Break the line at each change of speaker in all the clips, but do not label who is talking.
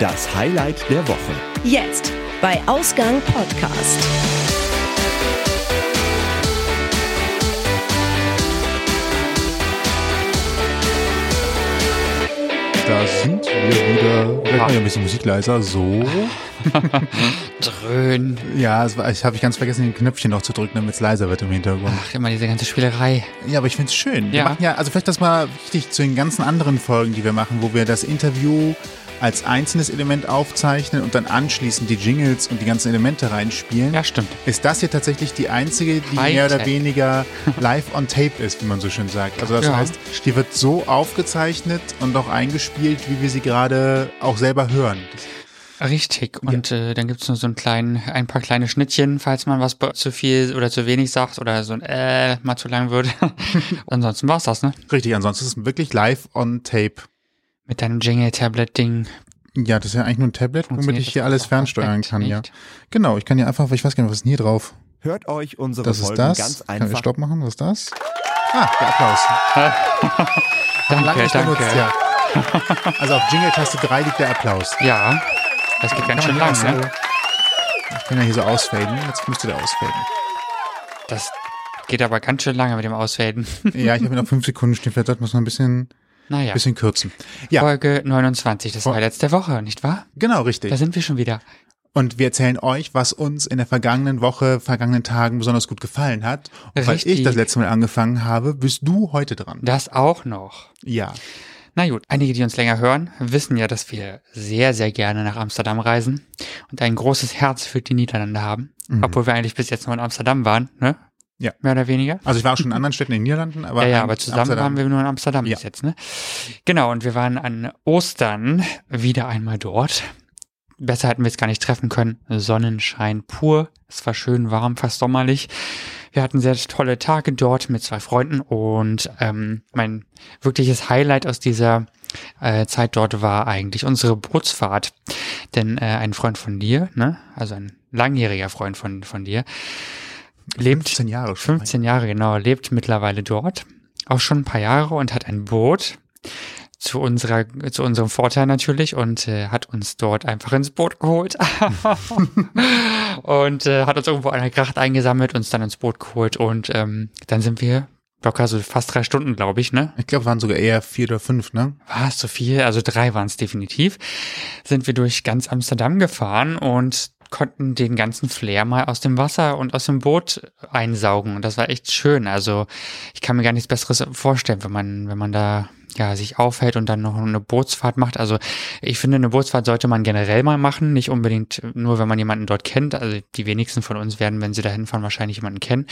Das Highlight der Woche.
Jetzt bei Ausgang Podcast.
Da sind wir wieder. Vielleicht mal ein bisschen Musik leiser. So.
Dröhn.
Ja, es war, ich habe ich ganz vergessen, den Knöpfchen noch zu drücken, damit es leiser wird im Hintergrund.
Ach, immer diese ganze Spielerei.
Ja, aber ich finde es schön. Wir
Ja.
machen ja, also vielleicht das mal wichtig zu den ganzen anderen Folgen, die wir machen, wo wir das Interview als einzelnes Element aufzeichnen und dann anschließend die Jingles und die ganzen Elemente reinspielen.
Ja, stimmt.
Ist das hier tatsächlich die einzige, die
Hightech.
mehr oder weniger live on tape ist, wie man so schön sagt? Also das
Ja.
heißt, die wird so aufgezeichnet und auch eingespielt, wie wir sie gerade auch selber hören.
Richtig. Und äh, dann gibt's nur so einen kleinen, ein paar kleine Schnittchen, falls man was zu viel oder zu wenig sagt oder so ein äh mal zu lang wird. Ansonsten war's das, ne?
Richtig, ansonsten ist es wirklich live on tape.
Mit deinem Jingle-Tablet-Ding.
Ja, das ist ja eigentlich nur ein Tablet, womit ich hier alles fernsteuern
perfekt,
kann, ja.
nicht?
Genau, ich kann hier einfach, ich weiß gar nicht, was ist denn hier drauf?
Hört euch unsere
Das ist
Folgen
das.
ganz
Kann ich
einfach
Stopp machen? Was ist das? Ah, der Applaus. Lange
Danke,
nicht
danke.
benutzt, ja. Also auf Jingle-Taste 3 liegt der Applaus.
Ja, das geht ganz schön
man
lang, ne?
Ich kann ja hier so ausfaden. Jetzt müsste der ausfaden.
Das geht aber ganz schön lange mit dem Ausfaden.
Ja, ich habe noch fünf Sekunden stehen. Vielleicht es noch ein bisschen,
naja.
bisschen kürzen. Ja,
Folge 29, das
Fol-
war letzte Woche, nicht wahr?
genau, richtig.
Da sind wir schon wieder.
Und wir erzählen euch, was uns in der vergangenen Woche, vergangenen Tagen besonders gut gefallen hat. Und weil ich
Richtig.
das letzte Mal angefangen habe, bist du heute dran.
Das auch noch.
Ja.
Na gut, einige, die uns länger hören, wissen ja, dass wir sehr, sehr gerne nach Amsterdam reisen und ein großes Herz für die Niederlande haben. Obwohl wir eigentlich bis jetzt nur in Amsterdam waren, ne?
Ja.
Mehr oder weniger.
Also ich war auch schon in anderen Städten in den Niederlanden, aber
ja, ja, aber zusammen
Amsterdam-
waren wir nur in Amsterdam
Ja.
bis jetzt, ne? Genau, und wir waren an Ostern wieder einmal dort. Besser hätten wir es gar nicht treffen können. Sonnenschein pur. Es war schön warm, fast sommerlich. Wir hatten sehr tolle Tage dort mit zwei Freunden und ähm, mein wirkliches Highlight aus dieser äh, Zeit dort war eigentlich unsere Bootsfahrt. Denn äh, ein Freund von dir, ne, also ein langjähriger Freund von, von dir, lebt
15 Jahre schon.
15 Jahre, genau, lebt mittlerweile dort, auch schon ein paar Jahre und hat ein Boot zu unserer, zu unserem Vorteil natürlich und äh, hat uns dort einfach ins Boot geholt und äh, hat uns irgendwo an der Gracht eingesammelt, uns dann ins Boot geholt und ähm, dann sind wir locker so fast drei Stunden, glaube ich, ne?
Ich glaube, waren sogar eher vier oder fünf, ne?
War es zu viel? Also drei waren es definitiv. Sind wir durch ganz Amsterdam gefahren und konnten den ganzen Flair mal aus dem Wasser und aus dem Boot einsaugen. Und das war echt schön. Also ich kann mir gar nichts Besseres vorstellen, wenn man, wenn man da ja, sich aufhält und dann noch eine Bootsfahrt macht. Also ich finde, eine Bootsfahrt sollte man generell mal machen, nicht unbedingt nur, wenn man jemanden dort kennt. Also die wenigsten von uns werden, wenn sie da hinfahren, wahrscheinlich jemanden kennen.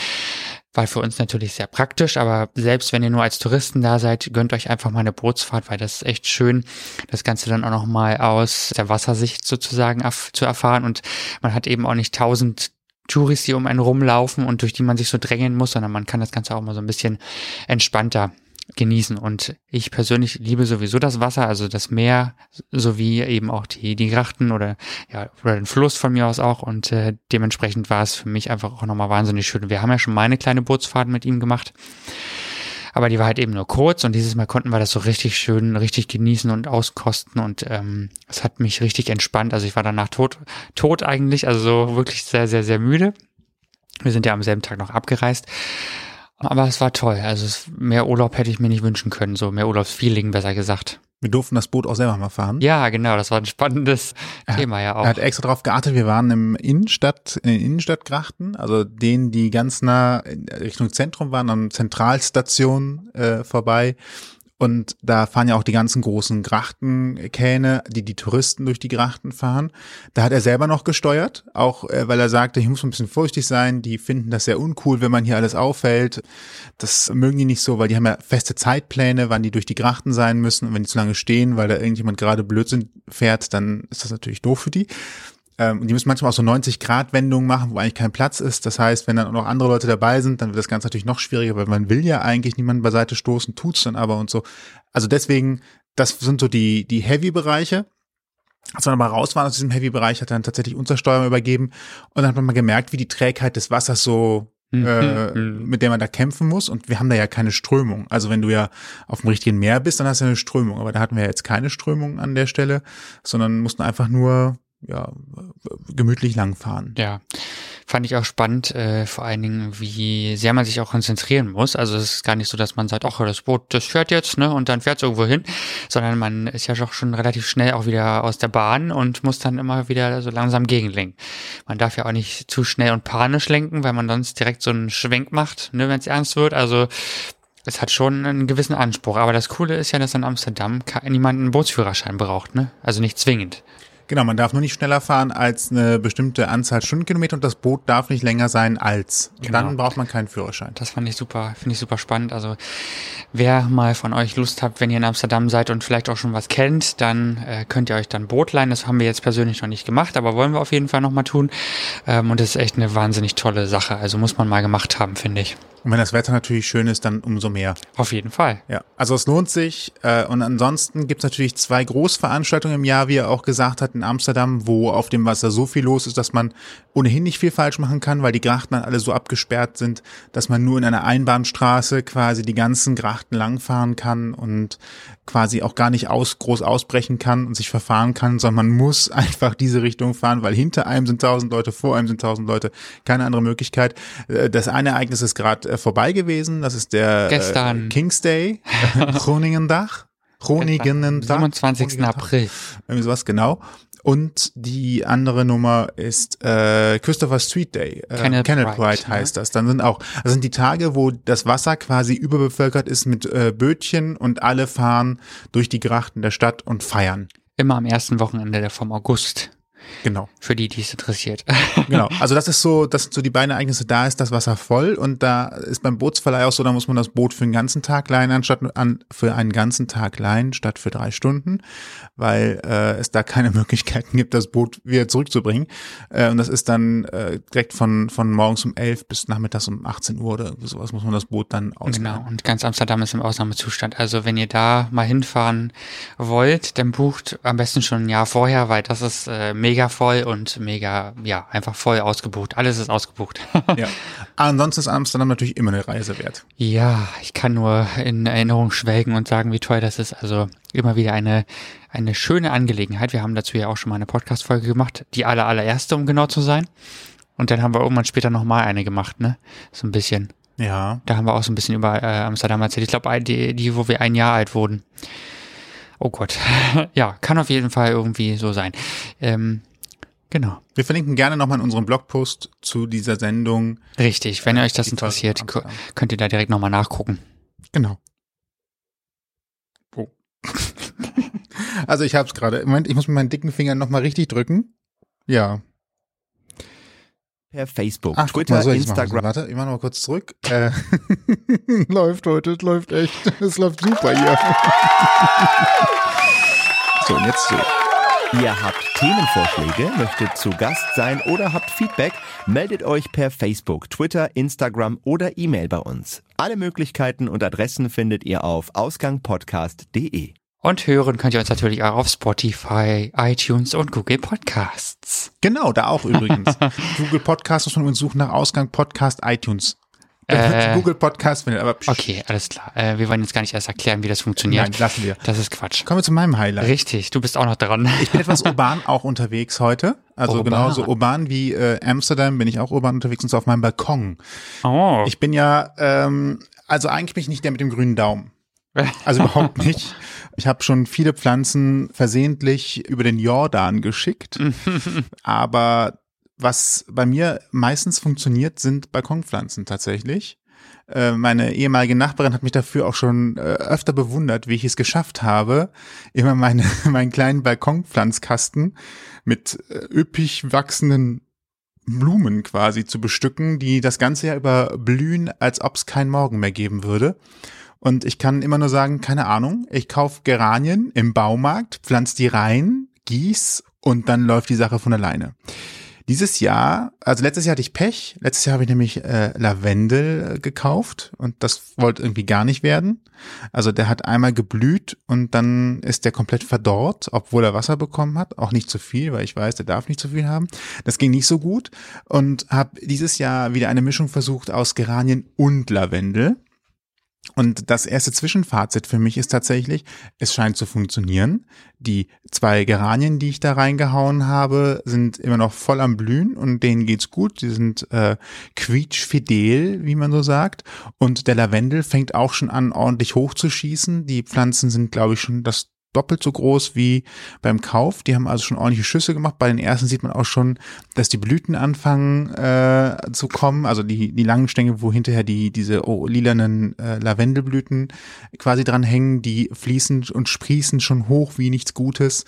War für uns natürlich sehr praktisch, aber selbst wenn ihr nur als Touristen da seid, gönnt euch einfach mal eine Bootsfahrt, weil das ist echt schön, das Ganze dann auch noch mal aus der Wassersicht sozusagen zu erfahren und man hat eben auch nicht tausend Touris, die um einen rumlaufen und durch die man sich so drängen muss, sondern man kann das Ganze auch mal so ein bisschen entspannter genießen. Und ich persönlich liebe sowieso das Wasser, also das Meer, sowie eben auch die, die Grachten oder ja, oder den Fluss von mir aus auch. Und äh, dementsprechend war es für mich einfach auch nochmal wahnsinnig schön. Wir haben ja schon mal eine kleine Bootsfahrt mit ihm gemacht. Aber die war halt eben nur kurz und dieses Mal konnten wir das so richtig schön, richtig genießen und auskosten und ähm, es hat mich richtig entspannt. Also ich war danach tot, tot eigentlich, also so wirklich sehr, sehr, sehr müde. Wir sind ja am selben Tag noch abgereist. Aber es war toll. Also es, mehr Urlaub hätte ich mir nicht wünschen können, so mehr Urlaubsfeeling besser gesagt.
Wir durften das Boot auch selber mal fahren.
Ja, genau, das war ein spannendes Thema ja auch.
Er hat extra darauf geachtet, wir waren im Innenstadt, in den Innenstadtgrachten, also denen, die ganz nah Richtung Zentrum waren, an Zentralstation äh, vorbei. Und da fahren ja auch die ganzen großen Grachtenkähne, die die Touristen durch die Grachten fahren. Da hat er selber noch gesteuert, auch äh, weil er sagte, hier muss ein bisschen vorsichtig sein. Die finden das sehr uncool, wenn man hier alles auffällt. Das mögen die nicht so, weil die haben ja feste Zeitpläne, wann die durch die Grachten sein müssen. Und wenn die zu lange stehen, weil da irgendjemand gerade Blödsinn fährt, dann ist das natürlich doof für die. Ähm, und die müssen manchmal auch so 90-Grad-Wendungen machen, wo eigentlich kein Platz ist. Das heißt, wenn dann auch noch andere Leute dabei sind, dann wird das Ganze natürlich noch schwieriger, weil man will ja eigentlich niemanden beiseite stoßen, tut's dann aber und so. Also deswegen, das sind so die, die Heavy-Bereiche. Als wir nochmal raus waren aus diesem Heavy-Bereich, hat er dann tatsächlich unser Steuer übergeben und dann hat man mal gemerkt, wie die Trägheit des Wassers so äh,
Mhm.
mit der man da kämpfen muss. Und wir haben da ja keine Strömung. Also wenn du ja auf dem richtigen Meer bist, dann hast du ja eine Strömung. Aber da hatten wir ja jetzt keine Strömung an der Stelle, sondern mussten einfach nur ja, gemütlich langfahren.
Ja, fand ich auch spannend, äh, vor allen Dingen, wie sehr man sich auch konzentrieren muss. Also es ist gar nicht so, dass man sagt, ach, das Boot, das fährt jetzt, ne, und dann fährt es irgendwo hin, sondern man ist ja doch schon relativ schnell auch wieder aus der Bahn und muss dann immer wieder so langsam gegenlenken. Man darf ja auch nicht zu schnell und panisch lenken, weil man sonst direkt so einen Schwenk macht, ne, wenn es ernst wird. Also es hat schon einen gewissen Anspruch. Aber das Coole ist ja, dass in Amsterdam niemand einen Bootsführerschein braucht, ne? Also nicht zwingend.
Genau, man darf nur nicht schneller fahren als eine bestimmte Anzahl Stundenkilometer und das Boot darf nicht länger sein als.
Genau.
Dann braucht man keinen Führerschein.
Das fand ich super, finde ich super spannend. Also wer mal von euch Lust habt, wenn ihr in Amsterdam seid und vielleicht auch schon was kennt, dann äh, könnt ihr euch dann Boot leihen. Das haben wir jetzt persönlich noch nicht gemacht, aber wollen wir auf jeden Fall nochmal tun. Ähm, und das ist echt eine wahnsinnig tolle Sache. Also muss man mal gemacht haben, finde ich.
Und wenn das Wetter natürlich schön ist, dann umso mehr.
Auf jeden Fall.
Ja, also es lohnt sich. Äh, und ansonsten gibt es natürlich zwei Großveranstaltungen im Jahr, wie er auch gesagt hat, in Amsterdam, wo auf dem Wasser so viel los ist, dass man ohnehin nicht viel falsch machen kann, weil die Grachten dann alle so abgesperrt sind, dass man nur in einer Einbahnstraße quasi die ganzen Grachten langfahren kann und quasi auch gar nicht aus, groß ausbrechen kann und sich verfahren kann, sondern man muss einfach diese Richtung fahren, weil hinter einem sind tausend Leute, vor einem sind tausend Leute, keine andere Möglichkeit. Äh, Das eine Ereignis ist gerade äh, vorbei gewesen, das ist der
Gestern.
Äh, King's Day, Groningendach. Groningendach.
27. April.
Irgendwie sowas, genau. Und die andere Nummer ist äh, Christopher Street Day. Äh,
Kenneth Wright,
Wright
ne?
heißt das. Dann sind auch, das sind die Tage, wo das Wasser quasi überbevölkert ist mit äh, Bötchen und alle fahren durch die Grachten der Stadt und feiern.
Immer am ersten Wochenende der vom August.
Genau.
Für die, die es interessiert.
Genau. Also das ist so, das sind so die beiden Ereignisse. Da ist das Wasser voll und da ist beim Bootsverleih auch so, da muss man das Boot für einen ganzen Tag leihen, anstatt an, für einen ganzen Tag leihen, statt für drei Stunden, weil äh, es da keine Möglichkeiten gibt, das Boot wieder zurückzubringen. Äh, und das ist dann äh, direkt von, von morgens um 11 bis nachmittags um 18 Uhr oder sowas muss man das Boot dann ausleihen.
Genau, und ganz Amsterdam ist im Ausnahmezustand. Also wenn ihr da mal hinfahren wollt, dann bucht am besten schon ein Jahr vorher, weil das ist äh, mega voll und mega, ja, einfach voll ausgebucht. Alles ist ausgebucht.
Ja. Ansonsten ist Amsterdam natürlich immer eine Reise wert.
ja, ich kann nur in Erinnerung schwelgen und sagen, wie toll das ist. Also immer wieder eine, eine schöne Angelegenheit. Wir haben dazu ja auch schon mal eine Podcast-Folge gemacht, die aller, allererste, um genau zu sein. Und dann haben wir irgendwann später nochmal eine gemacht, ne? So ein bisschen.
Ja.
Da haben wir auch so ein bisschen über äh, Amsterdam erzählt. Ich glaube, die, die, wo wir ein Jahr alt wurden. Oh Gott. ja, kann auf jeden Fall irgendwie so sein. Ähm, genau.
Wir verlinken gerne nochmal in unserem Blogpost zu dieser Sendung.
Richtig. Wenn euch das interessiert, könnt ihr da direkt nochmal nachgucken.
Genau. Oh. also ich habe es gerade. Moment, ich muss mit meinen dicken Fingern nochmal richtig drücken. Ja.
Per Facebook,
Ach,
Twitter,
so.
Instagram.
Warte, ich mach noch mal kurz zurück. Äh, läuft heute, es läuft echt. Es läuft super hier. so, und jetzt so.
Ihr habt Themenvorschläge, möchtet zu Gast sein oder habt Feedback, meldet euch per Facebook, Twitter, Instagram oder E-Mail bei uns. Alle Möglichkeiten und Adressen findet ihr auf ausgangpodcast.de.
Und hören könnt ihr uns natürlich auch auf Spotify, iTunes und Google Podcasts.
Genau, da auch übrigens. Google Podcast muss man übrigens suchen nach Ausgang Podcast iTunes.
Äh.
Google Podcast findet, aber psch,
Okay, alles klar. Äh, wir wollen jetzt gar nicht erst erklären, wie das funktioniert.
nein, lassen wir.
Das ist Quatsch.
Kommen wir zu meinem Highlight.
Richtig, du bist auch noch dran.
Ich bin etwas urban auch unterwegs heute. Also
Urban.
genauso urban wie äh, Amsterdam bin ich auch urban unterwegs und zwar auf meinem Balkon.
Oh,
Ich bin ja, ähm, also eigentlich bin ich nicht der mit dem grünen Daumen. Also überhaupt nicht. Ich habe schon viele Pflanzen versehentlich über den Jordan geschickt. Aber was bei mir meistens funktioniert, sind Balkonpflanzen tatsächlich. Äh, Meine ehemalige Nachbarin hat mich dafür auch schon äh, öfter bewundert, wie ich es geschafft habe, immer meine, meinen kleinen Balkonpflanzkasten mit äh, üppig wachsenden Blumen quasi zu bestücken, die das ganze Jahr über blühen, als ob es keinen Morgen mehr geben würde. Und ich kann immer nur sagen, keine Ahnung, ich kaufe Geranien im Baumarkt, pflanz die rein, gieß und dann läuft die Sache von alleine. Dieses Jahr, also letztes Jahr hatte ich Pech. Letztes Jahr habe ich nämlich äh, Lavendel äh, gekauft und das wollte irgendwie gar nicht werden. Also der hat einmal geblüht und dann ist der komplett verdorrt, obwohl er Wasser bekommen hat. Auch nicht zu viel, weil ich weiß, der darf nicht zu viel haben. Das ging nicht so gut und habe dieses Jahr wieder eine Mischung versucht aus Geranien und Lavendel. Und das erste Zwischenfazit für mich ist tatsächlich, es scheint zu funktionieren. Die zwei Geranien, die ich da reingehauen habe, sind immer noch voll am Blühen und denen geht's gut. Die sind äh, quietschfidel, wie man so sagt. Und der Lavendel fängt auch schon an, ordentlich hochzuschießen. Die Pflanzen sind, glaube ich, schon das doppelt so groß wie beim Kauf. Die haben also schon ordentliche Schüsse gemacht. Bei den ersten sieht man auch schon, dass die Blüten anfangen äh, zu kommen, also die, die langen Stängel, wo hinterher die diese oh, lilanen äh, Lavendelblüten quasi dran hängen, die fließen und sprießen schon hoch wie nichts Gutes.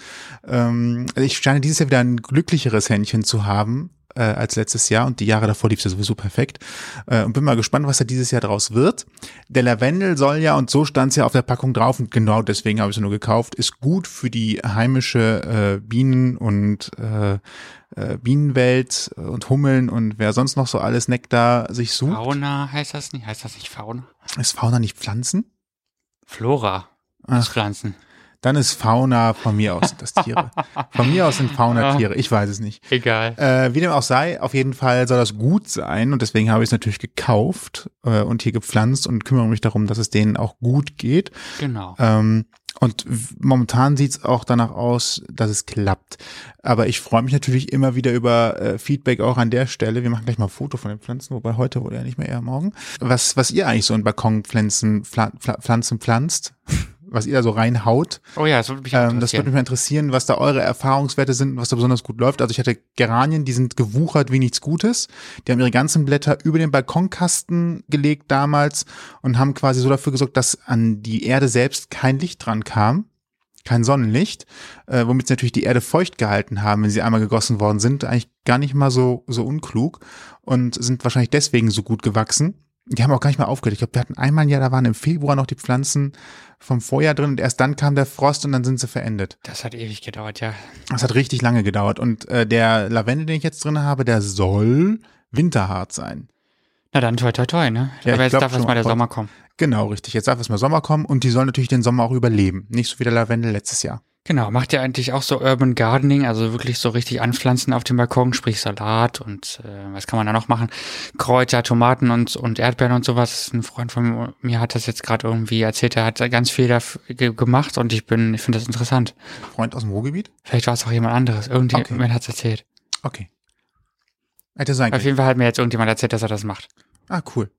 Ähm, ich scheine dieses Jahr wieder ein glücklicheres Händchen zu haben, äh, als letztes Jahr und die Jahre davor lief es ja sowieso perfekt. Äh, und bin mal gespannt, was da dieses Jahr draus wird. Der Lavendel soll ja, und so stand es ja auf der Packung drauf, und genau deswegen habe ich es nur gekauft, ist gut für die heimische äh, Bienen und äh, äh, Bienenwelt und Hummeln und wer sonst noch so alles Nektar sich sucht.
Fauna heißt das nicht? Heißt das nicht Fauna?
Ist Fauna nicht Pflanzen?
Flora.
Ach.
Ist Pflanzen.
Dann ist Fauna von mir aus sind das Tiere. Von mir aus sind Fauna Tiere, ich weiß es nicht.
Egal.
Äh, wie dem auch sei, auf jeden Fall soll das gut sein und deswegen habe ich es natürlich gekauft äh, und hier gepflanzt und kümmere mich darum, dass es denen auch gut geht.
Genau.
Ähm, und momentan sieht es auch danach aus, dass es klappt. Aber ich freue mich natürlich immer wieder über äh, Feedback auch an der Stelle. Wir machen gleich mal ein Foto von den Pflanzen, wobei heute wohl ja nicht mehr eher morgen. Was, was ihr eigentlich so in Balkonpflanzen Pfla Pfla Pflanzen pflanzt, was ihr da so reinhaut.
Oh ja, das würde mich
Ähm, das
interessieren.
würde mich mal interessieren, was da eure Erfahrungswerte sind und was da besonders gut läuft. Also ich hatte Geranien, die sind gewuchert wie nichts Gutes. Die haben ihre ganzen Blätter über den Balkonkasten gelegt damals und haben quasi so dafür gesorgt, dass an die Erde selbst kein Licht dran kam. Kein Sonnenlicht, äh, womit sie natürlich die Erde feucht gehalten haben, wenn sie einmal gegossen worden sind. Eigentlich gar nicht mal so, so unklug und sind wahrscheinlich deswegen so gut gewachsen. Die haben auch gar nicht mal aufgehört. Ich glaube, wir hatten einmal ein Jahr, da waren im Februar noch die Pflanzen vom Vorjahr drin und erst dann kam der Frost und dann sind sie verendet.
Das hat ewig gedauert, ja.
Das hat richtig lange gedauert. Und äh, der Lavendel, den ich jetzt drin habe, der soll winterhart sein.
Na dann, toi, toi, toi, ne?
Ja,
Aber
ich
jetzt
glaub
darf
schon
erst mal der. Sommer kommen.
Genau, richtig. Jetzt darf erstmal Sommer kommen und die sollen natürlich den Sommer auch überleben. Nicht so wie der Lavendel letztes Jahr.
Genau, macht ihr eigentlich auch so Urban Gardening, also wirklich so richtig anpflanzen auf dem Balkon, sprich Salat und äh, was kann man da noch machen? Kräuter, Tomaten und, und Erdbeeren und sowas. Ein Freund von mir hat das jetzt gerade irgendwie erzählt, er hat da ganz viel dafür ge gemacht und ich bin, ich finde das interessant.
Freund aus dem Ruhrgebiet?
Vielleicht war es auch jemand anderes. Irgendjemand
Okay.
hat es erzählt.
Okay. Hätte sein
Auf
können.
jeden Fall hat mir jetzt irgendjemand erzählt, dass er das macht.
Ah, cool.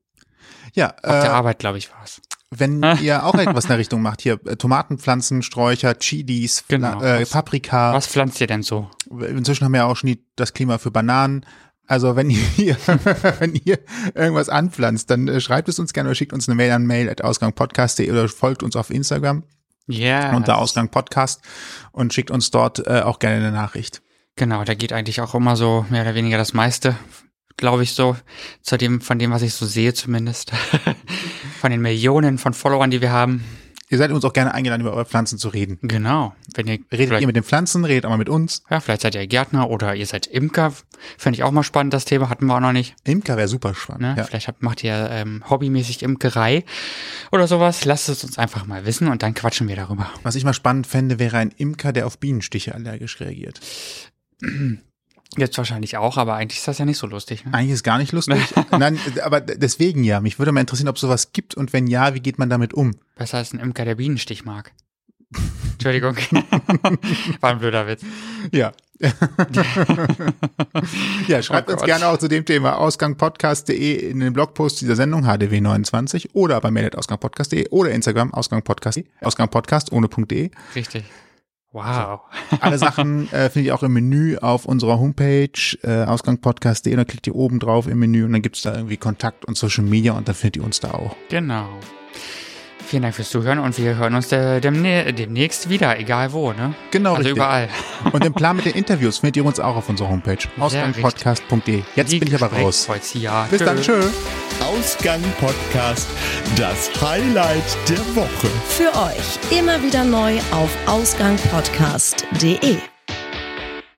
Ja,
Auf der
äh,
Arbeit, glaube ich, war es.
Wenn ihr auch etwas in der Richtung macht, hier äh, Tomatenpflanzen, Sträucher, Chilis,
Genau.
Äh, Paprika.
Was pflanzt ihr denn so?
Inzwischen haben wir ja auch schon die, das Klima für Bananen. Also wenn ihr, wenn ihr irgendwas anpflanzt, dann äh, schreibt es uns gerne oder schickt uns eine Mail an mail.ausgangpodcast.de oder folgt uns auf Instagram
Ja.
unter Ausgang Podcast und schickt uns dort äh, auch gerne eine Nachricht.
Genau, da geht eigentlich auch immer so mehr oder weniger das meiste, glaube ich so, zu dem, von dem, was ich so sehe zumindest. von den Millionen von Followern, die wir haben.
Ihr seid uns auch gerne eingeladen, über eure Pflanzen zu reden.
Genau. Wenn ihr,
Redet ihr mit den Pflanzen, redet auch mal mit uns.
ja, vielleicht seid ihr Gärtner oder ihr seid Imker. Fände ich auch mal spannend, das Thema hatten wir auch noch nicht.
Imker wäre super spannend.
Ne?
Ja.
Vielleicht habt, macht ihr ähm, hobbymäßig Imkerei oder sowas. Lasst es uns einfach mal wissen und dann quatschen wir darüber.
Was ich mal spannend fände, wäre ein Imker, der auf Bienenstiche allergisch reagiert.
Jetzt wahrscheinlich auch, aber eigentlich ist das ja nicht so lustig. Ne?
Eigentlich ist gar nicht lustig. Nein, aber deswegen ja. Mich würde mal interessieren, ob sowas gibt und wenn ja, wie geht man damit um?
Besser als ein Imker, der Bienenstich mag. Entschuldigung. War ein blöder Witz.
Ja. ja, schreibt
Oh
uns gerne auch zu dem Thema ausgangpodcast.de in den Blogpost dieser Sendung hdw29 oder bei mail.ausgangpodcast.de oder Instagram ausgangpodcast, ausgangpodcast ohne .de.
Richtig. Wow.
Alle Sachen äh, findet ihr auch im Menü auf unserer Homepage äh, ausgangpodcast.de dann klickt ihr oben drauf im Menü und dann gibt's da irgendwie Kontakt und Social Media und dann findet ihr uns da auch.
Genau. Vielen Dank fürs Zuhören und wir hören uns demne demnächst wieder, egal wo, ne?
Genau,
also
richtig.
überall.
Und den Plan mit den Interviews findet ihr uns auch auf unserer Homepage ausgangpodcast.de. Jetzt bin ich aber raus. Bis dann, tschö.
Ausgang Podcast, das Highlight der Woche.
Für euch immer wieder neu auf ausgangpodcast.de.